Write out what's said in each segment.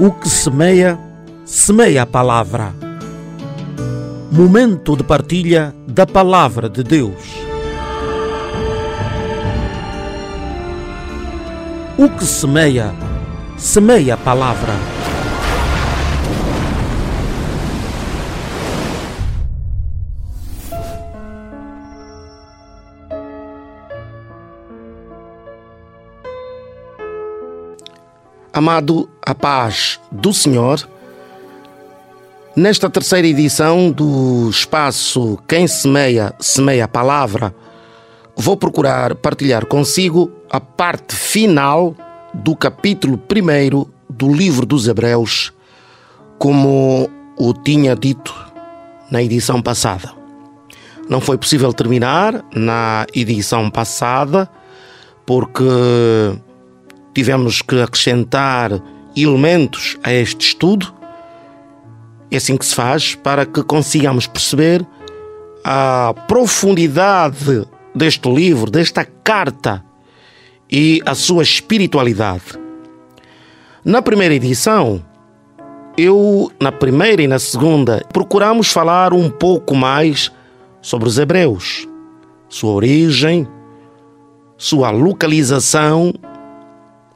O que semeia, semeia a palavra. Momento de partilha da palavra de Deus. O que semeia, semeia a palavra. Amado, a paz do Senhor. Nesta terceira edição do espaço Quem Semeia, Semeia a Palavra, vou procurar partilhar consigo a parte final do capítulo 1 do livro dos Hebreus, como o tinha dito na edição passada. Não foi possível terminar na edição passada, porque tivemos que acrescentar elementos a este estudo. É assim que se faz para que consigamos perceber a profundidade deste livro, desta carta e a sua espiritualidade. Na primeira edição, eu, na primeira e na segunda, procuramos falar um pouco mais sobre os hebreus, sua origem, sua localização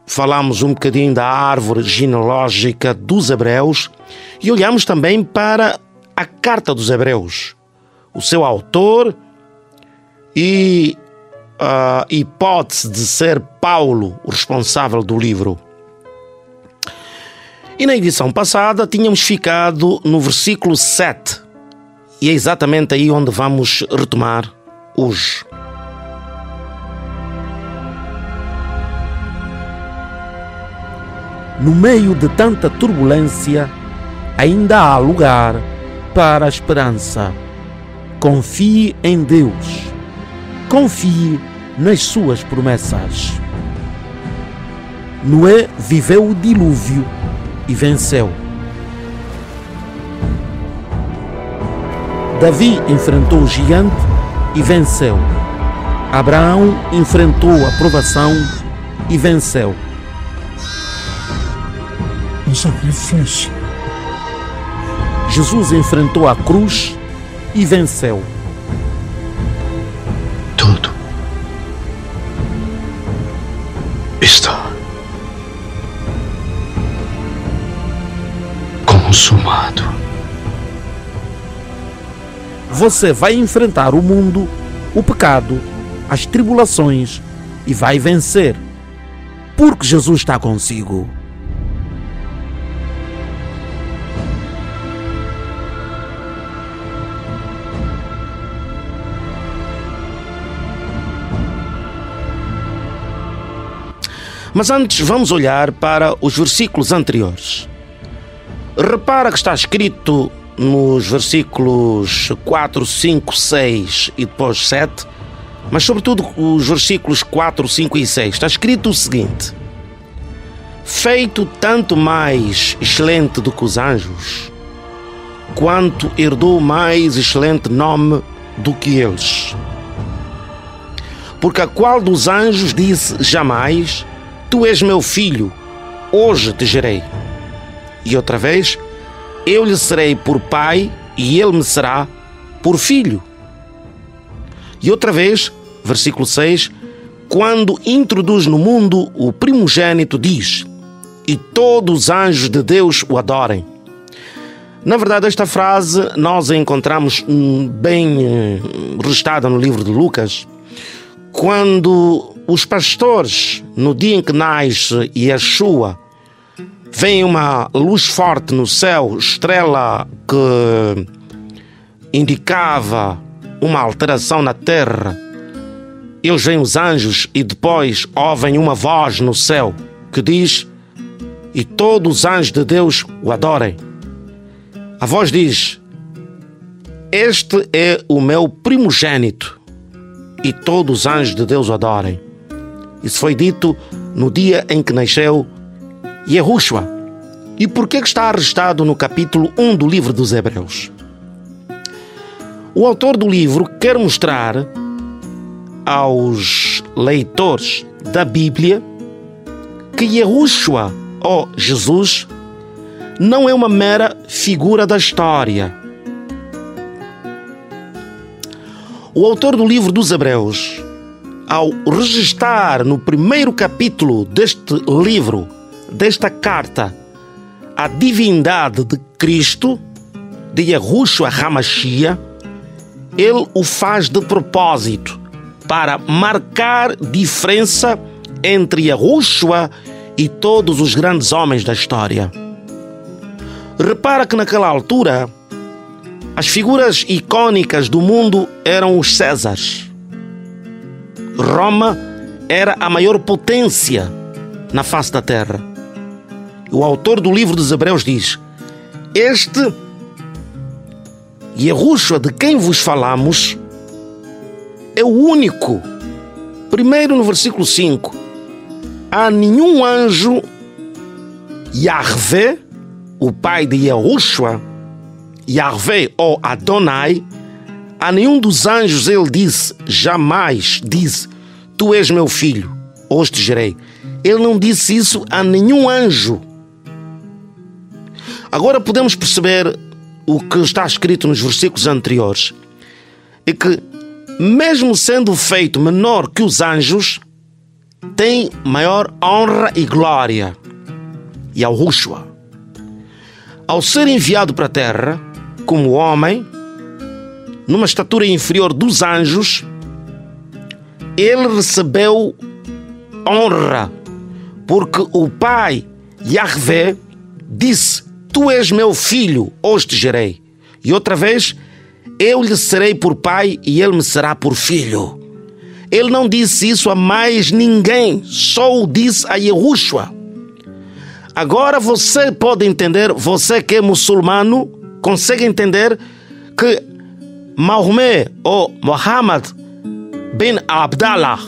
falamos um bocadinho da árvore genealógica dos Hebreus e olhamos também para a Carta dos Hebreus, o seu autor e a hipótese de ser Paulo o responsável do livro. E na edição passada tínhamos ficado no versículo 7, e é exatamente aí onde vamos retomar hoje. No meio de tanta turbulência, ainda há lugar para a esperança. Confie em Deus. Confie nas suas promessas. Noé viveu o dilúvio e venceu. Davi enfrentou o gigante e venceu. Abraão enfrentou a provação e venceu um sacrifício. Jesus enfrentou a cruz e venceu. Tudo está consumado. Você vai enfrentar o mundo, o pecado, as tribulações e vai vencer. Porque Jesus está consigo. Mas antes vamos olhar para os versículos anteriores. Repara que está escrito nos versículos 4, 5, 6 e depois 7, mas sobretudo os versículos 4, 5 e 6. Está escrito o seguinte: Feito tanto mais excelente do que os anjos, quanto herdou mais excelente nome do que eles. Porque a qual dos anjos disse jamais Tu és meu filho, hoje te gerei. E outra vez, eu lhe serei por pai e ele me será por filho. E outra vez, versículo 6, quando introduz no mundo o primogênito, diz: E todos os anjos de Deus o adorem. Na verdade, esta frase nós a encontramos hum, bem hum, restada no livro de Lucas, quando os pastores, no dia em que nasce Yeshua, vem uma luz forte no céu, estrela que indicava uma alteração na terra. Eles veem os anjos e depois ouvem uma voz no céu que diz: E todos os anjos de Deus o adorem. A voz diz: Este é o meu primogênito, e todos os anjos de Deus o adorem. Isso foi dito no dia em que nasceu Yehoshua. E por que está arrestado no capítulo 1 do livro dos Hebreus? O autor do livro quer mostrar aos leitores da Bíblia que Yehoshua, ou Jesus, não é uma mera figura da história. O autor do livro dos Hebreus, ao registrar no primeiro capítulo deste livro, desta carta, a divindade de Cristo, de Yahushua Hamashia, ele o faz de propósito para marcar diferença entre Yahushua e todos os grandes homens da história. Repara que naquela altura as figuras icônicas do mundo eram os Césares. Roma era a maior potência na face da terra. O autor do livro dos Hebreus diz: Este Yahushua de quem vos falamos é o único. Primeiro no versículo 5: Há nenhum anjo Yahvé o pai de Yahushua, Yahvé ou Adonai, a nenhum dos anjos ele disse, jamais disse, tu és meu filho, hoje te gerei. Ele não disse isso a nenhum anjo. Agora podemos perceber o que está escrito nos versículos anteriores. É que, mesmo sendo feito menor que os anjos, tem maior honra e glória. Yahushua ao ser enviado para a terra como homem, numa estatura inferior dos anjos, ele recebeu honra, porque o pai Yahvé disse: Tu és meu filho, hoje te gerei. E outra vez, eu lhe serei por pai e ele me será por filho. Ele não disse isso a mais ninguém, só o disse a Yahushua. Agora você pode entender, você que é muçulmano, consegue entender que Maomé ou Muhammad bin Abdallah,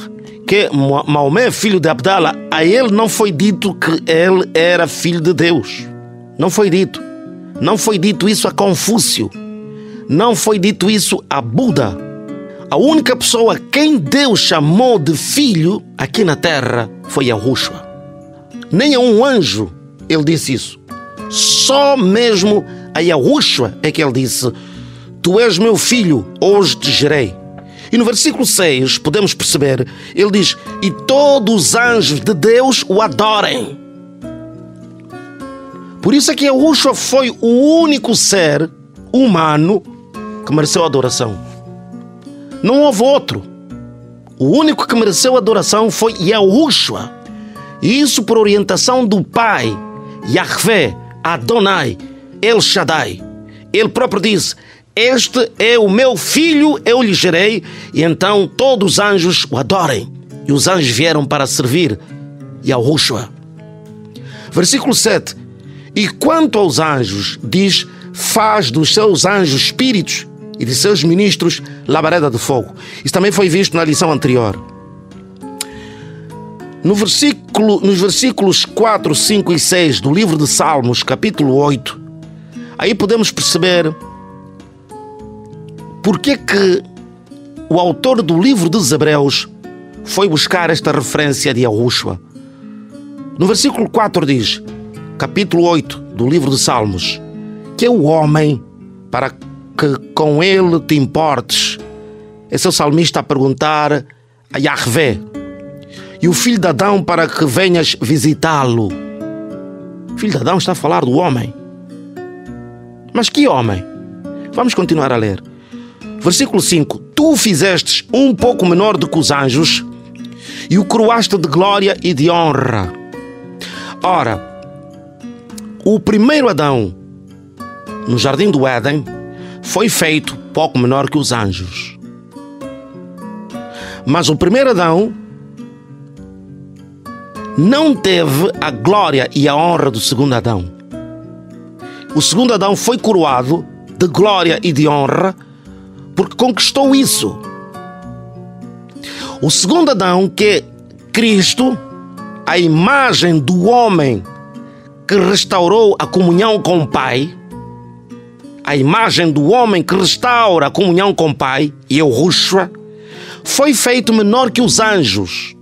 que Maomé, filho de Abdallah, a ele não foi dito que ele era filho de Deus. Não foi dito. Não foi dito isso a Confúcio. Não foi dito isso a Buda. A única pessoa quem Deus chamou de filho aqui na terra foi Yahushua. Nem a um anjo ele disse isso. Só mesmo a Yahushua é que ele disse: Tu és meu filho, hoje te gerei. E no versículo 6 podemos perceber, ele diz: E todos os anjos de Deus o adorem. Por isso é que Yahushua foi o único ser humano que mereceu adoração. Não houve outro. O único que mereceu adoração foi Yahushua. E isso por orientação do Pai Yahvé, Adonai, El Shaddai. Ele próprio disse: Este é o meu filho, eu lhe gerei, e então todos os anjos o adorem. E os anjos vieram para servir Yahushua. Versículo 7. E quanto aos anjos, diz: Faz dos seus anjos espíritos e de seus ministros labareda de fogo. Isso também foi visto na lição anterior. No versículo, nos versículos 4, 5 e 6 do livro de Salmos, capítulo 8, aí podemos perceber porque que o autor do livro dos Hebreus foi buscar esta referência de Yahushua. No versículo 4 diz, capítulo 8 do livro de Salmos, que é o homem para que com ele te importes. Esse é o salmista a perguntar a Yahvé, e o filho de Adão para que venhas visitá-lo. Filho de Adão está a falar do homem. Mas que homem? Vamos continuar a ler. Versículo 5: Tu o fizestes um pouco menor do que os anjos e o coroaste de glória e de honra. Ora, o primeiro Adão no jardim do Éden foi feito pouco menor que os anjos. Mas o primeiro Adão não teve a glória e a honra do segundo Adão. O segundo Adão foi coroado de glória e de honra porque conquistou isso. O segundo Adão, que é Cristo, a imagem do homem que restaurou a comunhão com o Pai, a imagem do homem que restaura a comunhão com o Pai, e o Rushua, foi feito menor que os anjos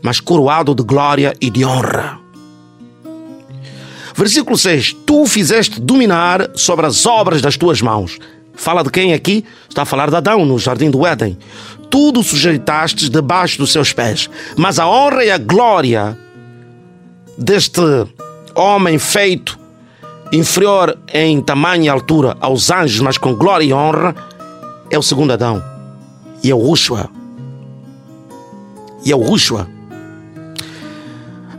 mas coroado de glória e de honra. Versículo 6: Tu fizeste dominar sobre as obras das tuas mãos. Fala de quem aqui? Está a falar de Adão no jardim do Éden. Tudo sujeitastes debaixo dos seus pés. Mas a honra e a glória deste homem feito inferior em tamanho e altura aos anjos, mas com glória e honra, é o segundo Adão. E é o Rushua. E é o Rushua.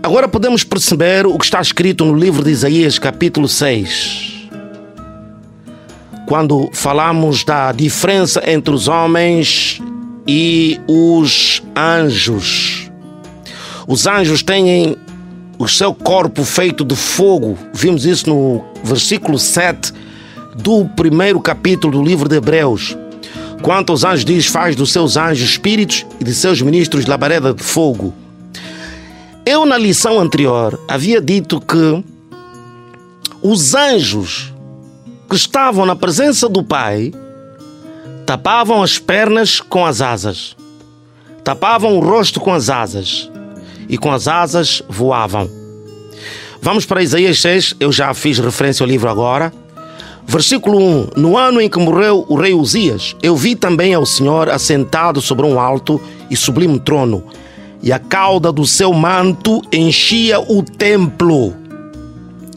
Agora podemos perceber o que está escrito no livro de Isaías, capítulo 6 quando falamos da diferença entre os homens e os anjos. Os anjos têm o seu corpo feito de fogo. Vimos isso no versículo 7 do primeiro capítulo do livro de Hebreus. Quanto aos anjos, diz: faz dos seus anjos espíritos e de seus ministros labareda de fogo. Eu, na lição anterior, havia dito que os anjos que estavam na presença do Pai tapavam as pernas com as asas, tapavam o rosto com as asas e com as asas voavam. Vamos para Isaías 6, eu já fiz referência ao livro agora. Versículo 1: No ano em que morreu o rei Uzias, eu vi também ao Senhor assentado sobre um alto e sublime trono, e a cauda do seu manto enchia o templo.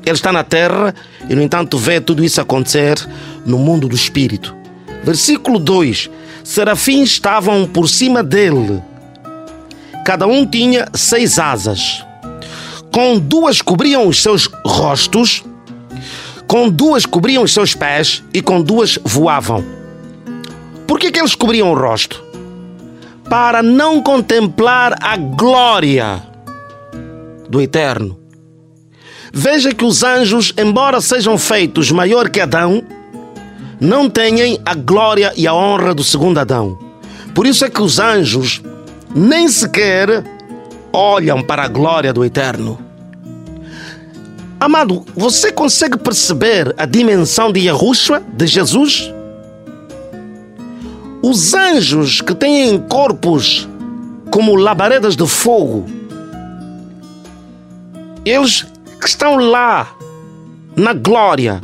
Ele está na terra e, no entanto, vê tudo isso acontecer no mundo do espírito. Versículo 2: Serafins estavam por cima dele. Cada um tinha seis asas. Com duas cobriam os seus rostos, com duas cobriam os seus pés e com duas voavam. Por que, que eles cobriam o rosto? Para não contemplar a glória do Eterno. Veja que os anjos, embora sejam feitos maior que Adão, não têm a glória e a honra do segundo Adão. Por isso é que os anjos nem sequer olham para a glória do Eterno. Amado, você consegue perceber a dimensão de Yahushua, de Jesus? Os anjos que têm corpos como labaredas de fogo, eles que estão lá na glória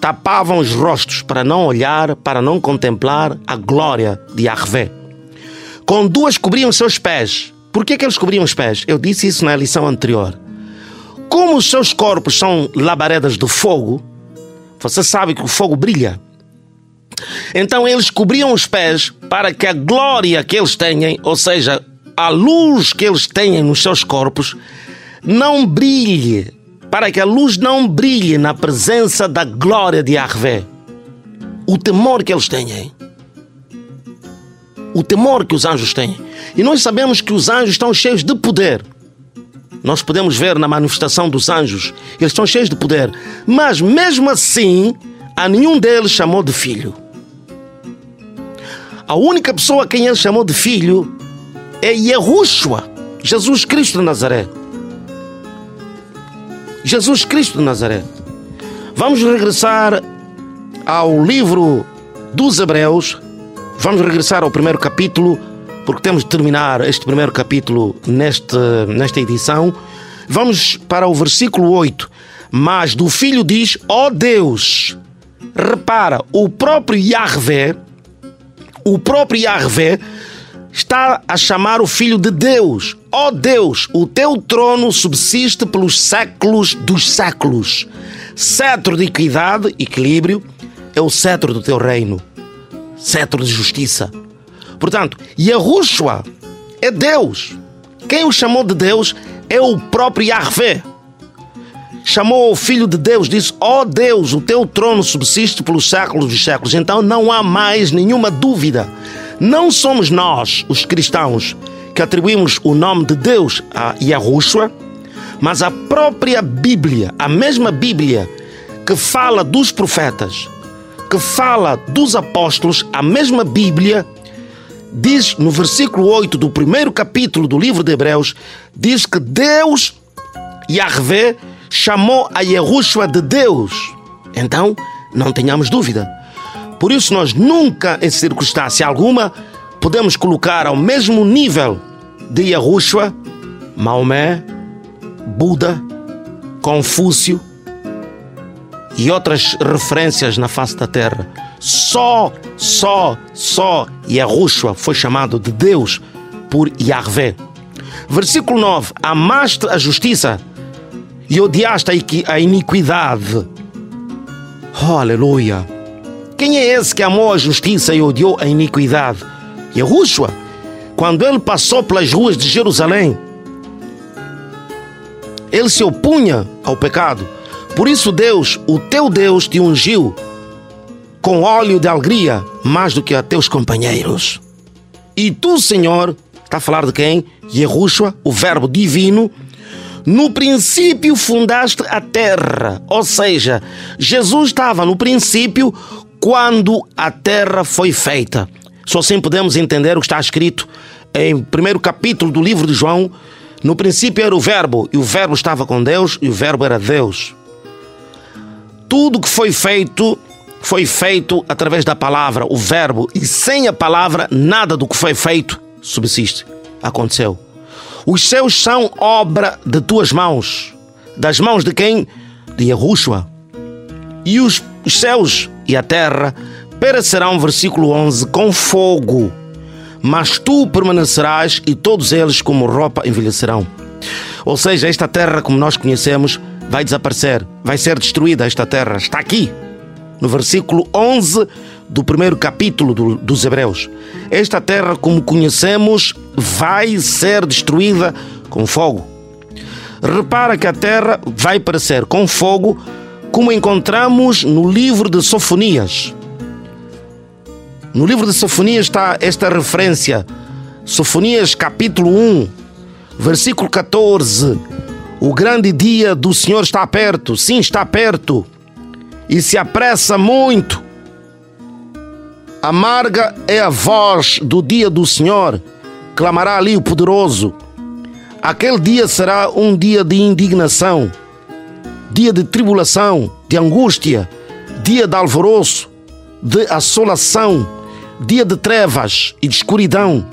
tapavam os rostos para não olhar, para não contemplar a glória de Yahvé. Com duas cobriam seus pés. Por que, que eles cobriam os pés? Eu disse isso na lição anterior. Como os seus corpos são labaredas de fogo, você sabe que o fogo brilha. Então eles cobriam os pés para que a glória que eles têm, ou seja, a luz que eles têm nos seus corpos, não brilhe, para que a luz não brilhe na presença da glória de Yahvé. O temor que eles têm. O temor que os anjos têm. E nós sabemos que os anjos estão cheios de poder. Nós podemos ver na manifestação dos anjos, eles estão cheios de poder. Mas mesmo assim, a nenhum deles chamou de filho. A única pessoa a quem ele chamou de filho é Yahushua, Jesus Cristo de Nazaré. Jesus Cristo de Nazaré. Vamos regressar ao livro dos Hebreus. Vamos regressar ao primeiro capítulo, porque temos de terminar este primeiro capítulo neste, nesta edição. Vamos para o versículo 8. Mas do filho diz: Ó oh Deus, repara, o próprio Yahvé, o próprio Yahvé está a chamar o Filho de Deus. Ó oh Deus, o teu trono subsiste pelos séculos dos séculos. Cetro de equidade, equilíbrio, é o cetro do teu reino. Cetro de justiça. Portanto, Yahushua é Deus. Quem o chamou de Deus é o próprio Yahvé. Chamou o Filho de Deus, disse: Ó oh Deus, o teu trono subsiste pelos séculos dos séculos. Então não há mais nenhuma dúvida não somos nós, os cristãos, que atribuímos o nome de Deus a Yahushua, mas a própria Bíblia, a mesma Bíblia que fala dos profetas, que fala dos apóstolos, a mesma Bíblia diz no versículo 8 do primeiro capítulo do livro de Hebreus, diz que Deus, Yahvé, chamou a Yahushua de Deus. Então, não tenhamos dúvida. Por isso, nós nunca, em circunstância alguma, podemos colocar ao mesmo nível de Yahushua, Maomé, Buda, Confúcio e outras referências na face da terra. Só, só, só Yahushua foi chamado de Deus por Yahvé. Versículo 9: Amaste a justiça e odiaste a iniquidade. Oh, aleluia! Quem é esse que amou a justiça e odiou a iniquidade? Yahushua, quando ele passou pelas ruas de Jerusalém, ele se opunha ao pecado. Por isso, Deus, o teu Deus, te ungiu com óleo de alegria mais do que a teus companheiros. E tu, Senhor, está a falar de quem? Yerushua, o Verbo divino. No princípio fundaste a terra, ou seja, Jesus estava no princípio quando a terra foi feita. Só assim podemos entender o que está escrito em primeiro capítulo do livro de João. No princípio era o Verbo, e o Verbo estava com Deus, e o Verbo era Deus. Tudo que foi feito foi feito através da palavra, o Verbo, e sem a palavra, nada do que foi feito subsiste. Aconteceu. Os céus são obra de tuas mãos. Das mãos de quem? De Yahushua. E os céus e a terra perecerão, versículo 11, com fogo. Mas tu permanecerás e todos eles como roupa envelhecerão. Ou seja, esta terra como nós conhecemos vai desaparecer, vai ser destruída esta terra. Está aqui, no versículo 11 do primeiro capítulo do, dos Hebreus. Esta terra, como conhecemos, vai ser destruída com fogo. Repara que a terra vai parecer com fogo, como encontramos no livro de Sofonias. No livro de Sofonias está esta referência. Sofonias capítulo 1, versículo 14. O grande dia do Senhor está perto, sim, está perto, e se apressa muito. Amarga é a voz do dia do Senhor, clamará ali o poderoso. Aquele dia será um dia de indignação, dia de tribulação, de angústia, dia de alvoroço, de assolação, dia de trevas e de escuridão,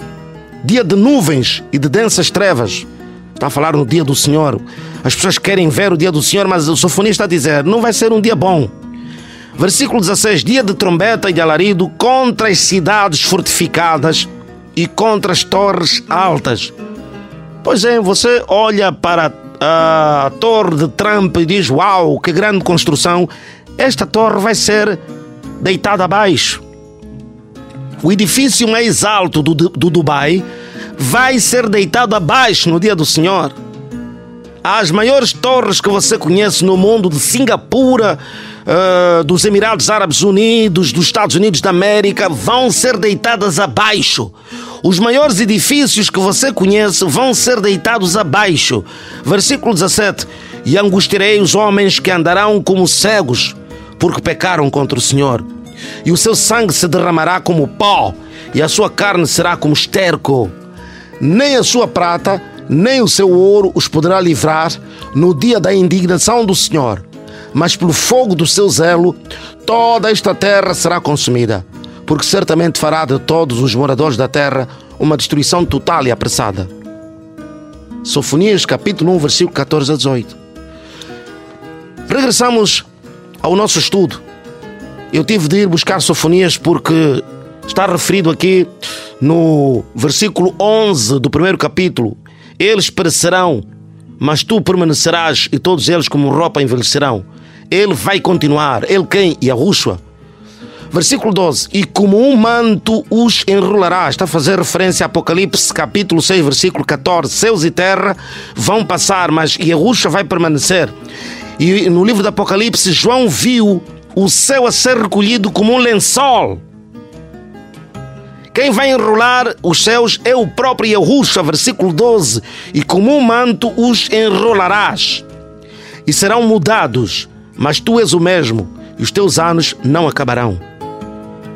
dia de nuvens e de densas trevas. Está a falar no dia do Senhor. As pessoas querem ver o dia do Senhor, mas o sofonista está a dizer: não vai ser um dia bom. Versículo 16: Dia de trombeta e de alarido contra as cidades fortificadas e contra as torres altas. Pois é, você olha para a torre de Trump e diz: Uau, que grande construção! Esta torre vai ser deitada abaixo. O edifício mais alto do, do Dubai vai ser deitado abaixo no dia do Senhor. As maiores torres que você conhece no mundo, de Singapura, uh, dos Emirados Árabes Unidos, dos Estados Unidos da América, vão ser deitadas abaixo. Os maiores edifícios que você conhece vão ser deitados abaixo. Versículo 17: E angustiarei os homens que andarão como cegos, porque pecaram contra o Senhor. E o seu sangue se derramará como pó, e a sua carne será como esterco. Nem a sua prata, nem o seu ouro os poderá livrar no dia da indignação do Senhor mas pelo fogo do seu zelo, toda esta terra será consumida, porque certamente fará de todos os moradores da terra uma destruição total e apressada. Sofonias capítulo 1, versículo 14 a 18. Regressamos ao nosso estudo. Eu tive de ir buscar Sofonias porque está referido aqui no versículo 11 do primeiro capítulo. Eles perecerão, mas tu permanecerás, e todos eles como roupa envelhecerão. Ele vai continuar. Ele quem? Yahushua. Versículo 12: E como um manto os enrolará. Está a fazer referência a Apocalipse, capítulo 6, versículo 14. Céus e terra vão passar, mas Yahushua vai permanecer. E no livro do Apocalipse, João viu o céu a ser recolhido como um lençol. Quem vai enrolar os céus é o próprio Yahushua, versículo 12. E como um manto os enrolarás, e serão mudados mas tu és o mesmo, e os teus anos não acabarão.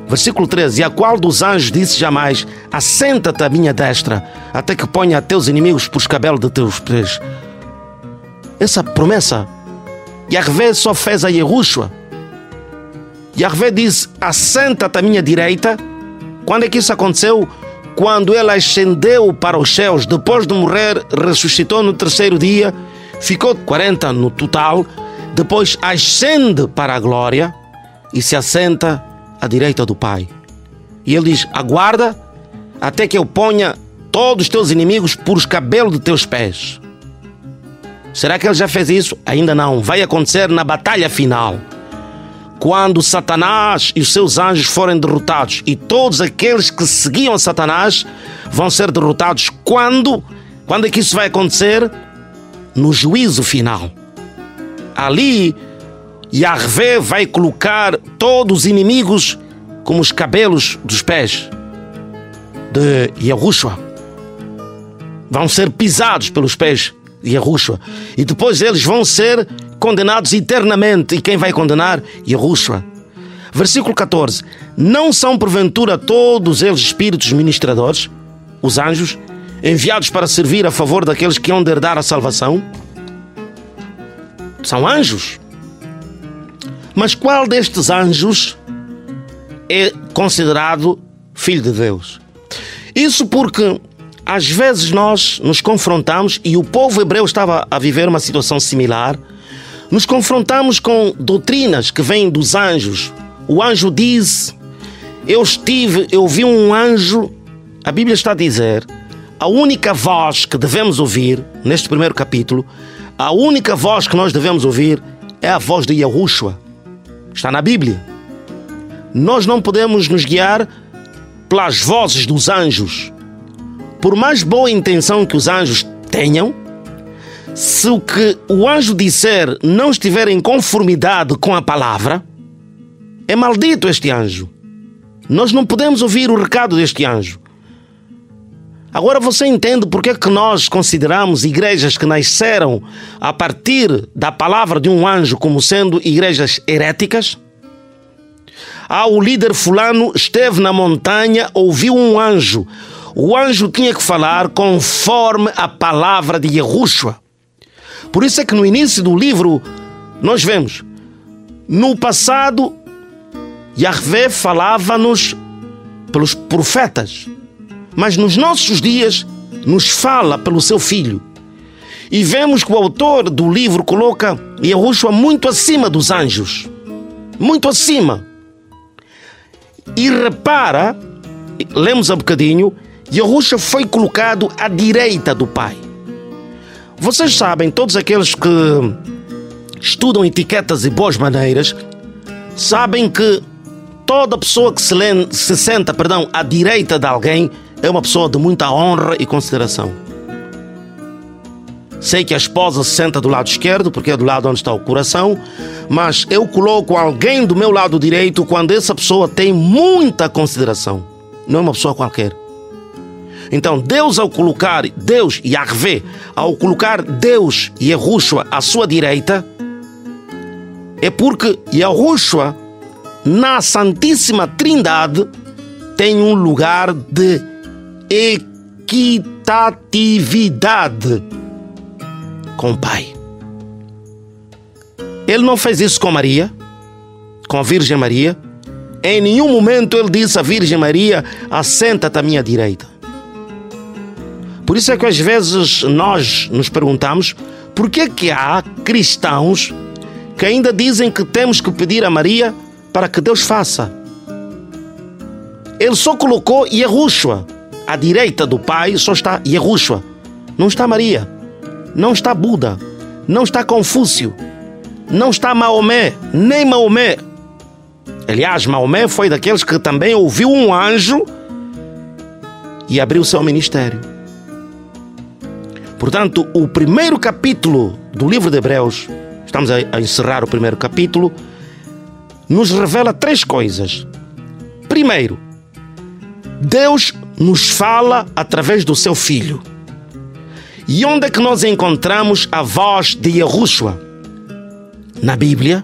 Versículo 13: E a qual dos anjos disse jamais: Assenta-te à minha destra, até que ponha a teus inimigos por escabelo de teus pés. Essa promessa, Yahvé só fez a Yerushua. Yahvé disse: Assenta-te à minha direita. Quando é que isso aconteceu? Quando ele ascendeu para os céus, depois de morrer, ressuscitou no terceiro dia ficou 40 no total, depois ascende para a glória e se assenta à direita do Pai. E ele diz: Aguarda até que eu ponha todos os teus inimigos por os cabelos de teus pés. Será que ele já fez isso? Ainda não. Vai acontecer na batalha final. Quando Satanás e os seus anjos forem derrotados e todos aqueles que seguiam Satanás vão ser derrotados quando? Quando é que isso vai acontecer? No juízo final. Ali, Yahvé vai colocar todos os inimigos como os cabelos dos pés de Yahushua. Vão ser pisados pelos pés de Yahushua. E depois eles vão ser condenados eternamente. E quem vai condenar? Yahushua. Versículo 14: Não são porventura todos eles espíritos ministradores, os anjos, enviados para servir a favor daqueles que hão de herdar a salvação? São anjos. Mas qual destes anjos é considerado filho de Deus? Isso porque às vezes nós nos confrontamos, e o povo hebreu estava a viver uma situação similar, nos confrontamos com doutrinas que vêm dos anjos. O anjo diz: Eu estive, eu vi um anjo. A Bíblia está a dizer: a única voz que devemos ouvir, neste primeiro capítulo, a única voz que nós devemos ouvir é a voz de Yahushua. Está na Bíblia. Nós não podemos nos guiar pelas vozes dos anjos. Por mais boa intenção que os anjos tenham, se o que o anjo disser não estiver em conformidade com a palavra, é maldito este anjo. Nós não podemos ouvir o recado deste anjo. Agora você entende é que nós consideramos igrejas que nasceram a partir da palavra de um anjo como sendo igrejas heréticas? Ah, o líder fulano esteve na montanha, ouviu um anjo. O anjo tinha que falar conforme a palavra de Yahushua. Por isso é que no início do livro nós vemos, no passado, Yahvé falava-nos pelos profetas, mas nos nossos dias nos fala pelo seu filho. E vemos que o autor do livro coloca Yahushua muito acima dos anjos. Muito acima. E repara, lemos há bocadinho, Yahusha foi colocado à direita do Pai. Vocês sabem, todos aqueles que estudam etiquetas e boas maneiras, sabem que toda pessoa que se, lê, se senta perdão, à direita de alguém é uma pessoa de muita honra e consideração. Sei que a esposa se senta do lado esquerdo, porque é do lado onde está o coração, mas eu coloco alguém do meu lado direito quando essa pessoa tem muita consideração. Não é uma pessoa qualquer. Então, Deus, ao colocar, Deus, Yahvé, ao colocar Deus e Yahushua à sua direita, é porque Yahushua, na Santíssima Trindade, tem um lugar de equitatividade com o Pai. Ele não fez isso com Maria, com a Virgem Maria. Em nenhum momento ele disse à Virgem Maria: assenta-te à minha direita. Por isso é que às vezes nós nos perguntamos por que, que há cristãos que ainda dizem que temos que pedir a Maria para que Deus faça. Ele só colocou Yahushua. À direita do Pai só está Yahushua. Não está Maria. Não está Buda. Não está Confúcio. Não está Maomé. Nem Maomé. Aliás, Maomé foi daqueles que também ouviu um anjo e abriu seu ministério. Portanto, o primeiro capítulo do livro de Hebreus, estamos a encerrar o primeiro capítulo, nos revela três coisas. Primeiro, Deus nos fala através do seu Filho. E onde é que nós encontramos a voz de Yahushua? Na Bíblia,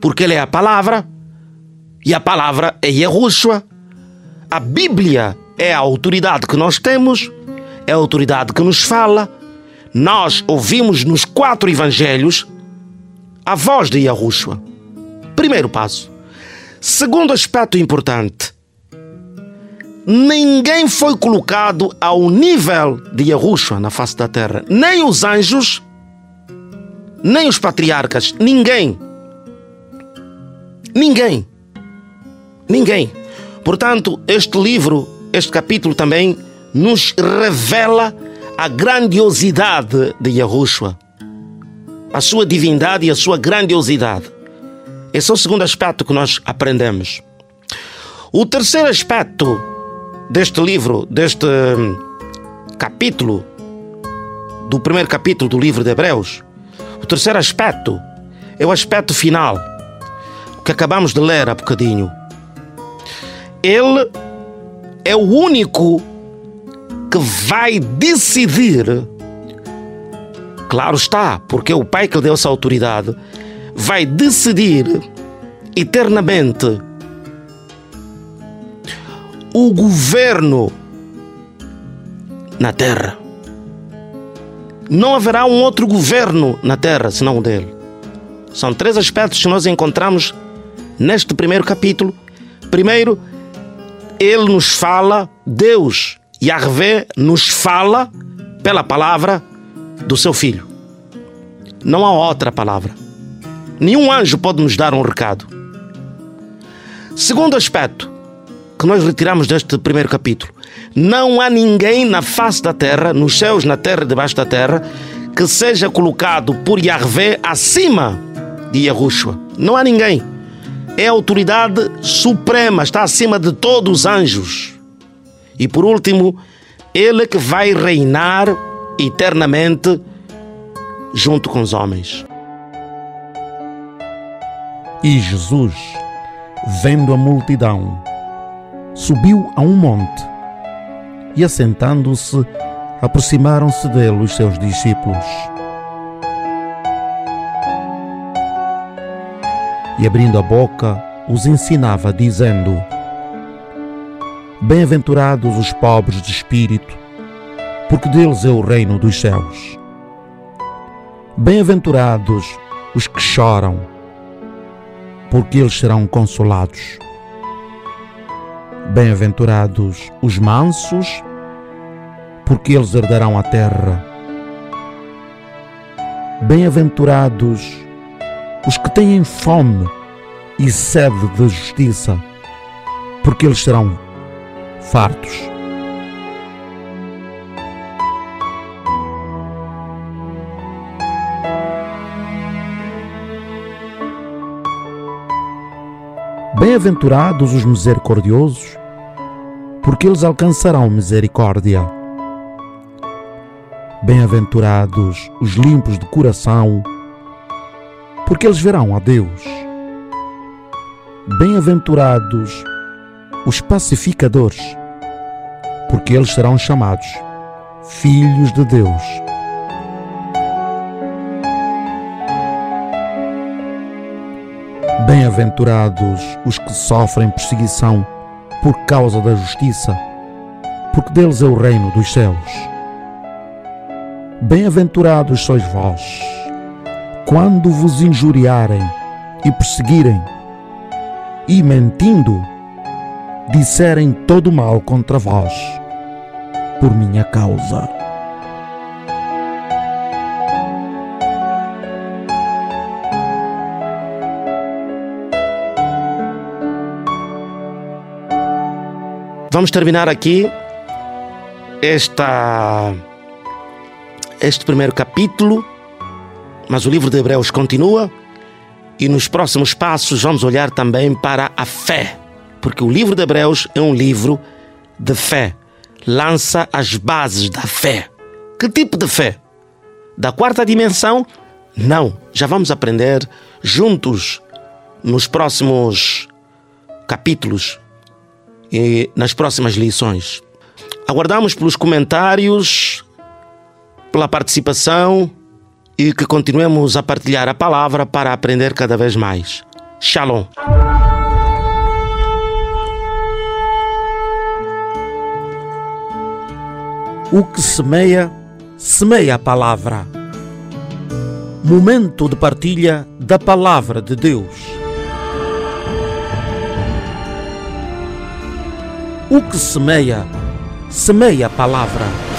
porque ele é a palavra, e a palavra é Yahushua. A Bíblia é a autoridade que nós temos, é a autoridade que nos fala. Nós ouvimos nos quatro evangelhos a voz de Yahushua. Primeiro passo. Segundo aspecto importante, ninguém foi colocado ao nível de Yahushua na face da terra. Nem os anjos, nem os patriarcas, ninguém. Ninguém. Ninguém. Portanto, este livro, este capítulo também nos revela a grandiosidade de Yahushua, a sua divindade e a sua grandiosidade. Esse é o segundo aspecto que nós aprendemos. O terceiro aspecto deste livro, deste hum, capítulo, do primeiro capítulo do livro de Hebreus, o terceiro aspecto é o aspecto final, que acabamos de ler há bocadinho. Ele é o único que vai decidir, claro está, porque é o Pai que lhe deu essa autoridade, vai decidir eternamente o governo na terra. Não haverá um outro governo na terra senão o dele. São três aspectos que nós encontramos neste primeiro capítulo. Primeiro, ele nos fala, Deus Yahvé nos fala pela palavra do seu filho. Não há outra palavra. Nenhum anjo pode nos dar um recado. Segundo aspecto que nós retiramos deste primeiro capítulo: não há ninguém na face da terra, nos céus, na terra e debaixo da terra, que seja colocado por Yahvé acima de Yahushua. Não há ninguém. É a autoridade suprema, está acima de todos os anjos. E por último, ele que vai reinar eternamente junto com os homens. E Jesus, vendo a multidão, subiu a um monte e, assentando-se, aproximaram-se dele os seus discípulos. E abrindo a boca, os ensinava, dizendo: Bem-aventurados os pobres de espírito, porque deles é o reino dos céus. Bem-aventurados os que choram, porque eles serão consolados. Bem-aventurados os mansos, porque eles herdarão a terra. Bem-aventurados os que têm fome e sede de justiça, porque eles serão fartos. Bem-aventurados os misericordiosos, porque eles alcançarão misericórdia. Bem-aventurados os limpos de coração, porque eles verão a Deus. Bem-aventurados os pacificadores, porque eles serão chamados filhos de Deus. Bem-aventurados os que sofrem perseguição por causa da justiça, porque deles é o reino dos céus. Bem-aventurados sois vós, quando vos injuriarem e perseguirem, e mentindo, disserem todo mal contra vós, por minha causa. Vamos terminar aqui esta, este primeiro capítulo, mas o livro de Hebreus continua e nos próximos passos vamos olhar também para a fé, porque o livro de Hebreus é um livro de fé, lança as bases da fé. Que tipo de fé? Da quarta dimensão? Não, já vamos aprender juntos nos próximos capítulos e nas próximas lições. Aguardamos pelos comentários, pela participação e que continuemos a partilhar a palavra para aprender cada vez mais. Shalom. O que semeia, semeia a palavra. Momento de partilha da palavra de Deus. O que semeia, semeia a palavra.